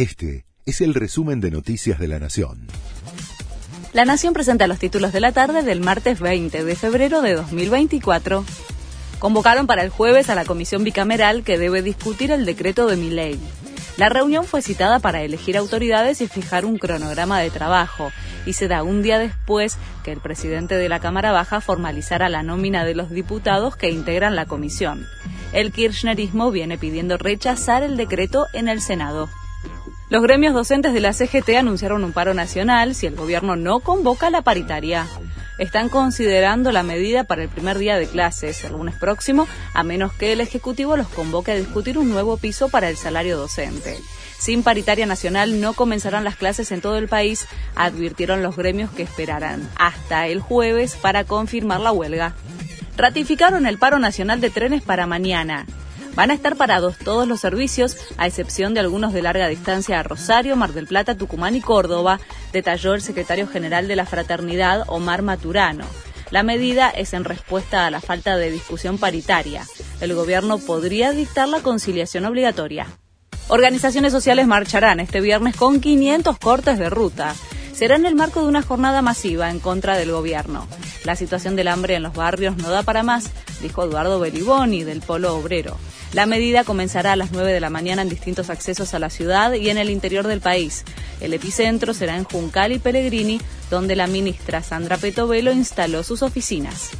Este es el resumen de Noticias de la Nación. La Nación presenta los títulos de la tarde del martes 20 de febrero de 2024. Convocaron para el jueves a la comisión bicameral que debe discutir el decreto de mi ley. La reunión fue citada para elegir autoridades y fijar un cronograma de trabajo, y se da un día después que el presidente de la Cámara Baja formalizara la nómina de los diputados que integran la comisión. El kirchnerismo viene pidiendo rechazar el decreto en el Senado. Los gremios docentes de la CGT anunciaron un paro nacional si el gobierno no convoca la paritaria están considerando la medida para el primer día de clases, el lunes próximo, a menos que el Ejecutivo los convoque a discutir un nuevo piso para el salario docente. Sin paritaria nacional no comenzarán las clases en todo el país, advirtieron los gremios que esperarán hasta el jueves para confirmar la huelga. Ratificaron el paro nacional de trenes para mañana. Van a estar parados todos los servicios, a excepción de algunos de larga distancia a Rosario, Mar del Plata, Tucumán y Córdoba, detalló el secretario general de la Fraternidad, Omar Maturano. La medida es en respuesta a la falta de discusión paritaria. El gobierno podría dictar la conciliación obligatoria. Organizaciones sociales marcharán este viernes con 500 cortes de ruta. Será en el marco de una jornada masiva en contra del gobierno. La situación del hambre en los barrios no da para más, dijo Eduardo Beliboni del Polo Obrero. La medida comenzará a las 9 de la mañana en distintos accesos a la ciudad y en el interior del país. El epicentro será en Juncal y Pellegrini, donde la ministra Sandra Petovelo instaló sus oficinas.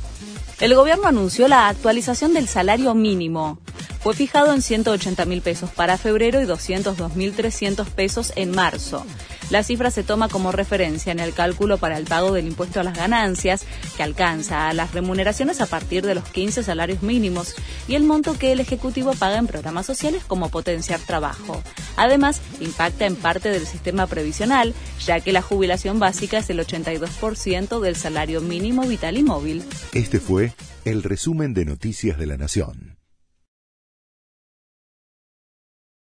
El gobierno anunció la actualización del salario mínimo. Fue fijado en 180 mil pesos para febrero y 202 mil 300 pesos en marzo. La cifra se toma como referencia en el cálculo para el pago del impuesto a las ganancias, que alcanza a las remuneraciones a partir de los 15 salarios mínimos y el monto que el Ejecutivo paga en programas sociales como potenciar trabajo. Además, impacta en parte del sistema previsional, ya que la jubilación básica es el 82% del salario mínimo vital y móvil. Este fue el resumen de Noticias de la Nación.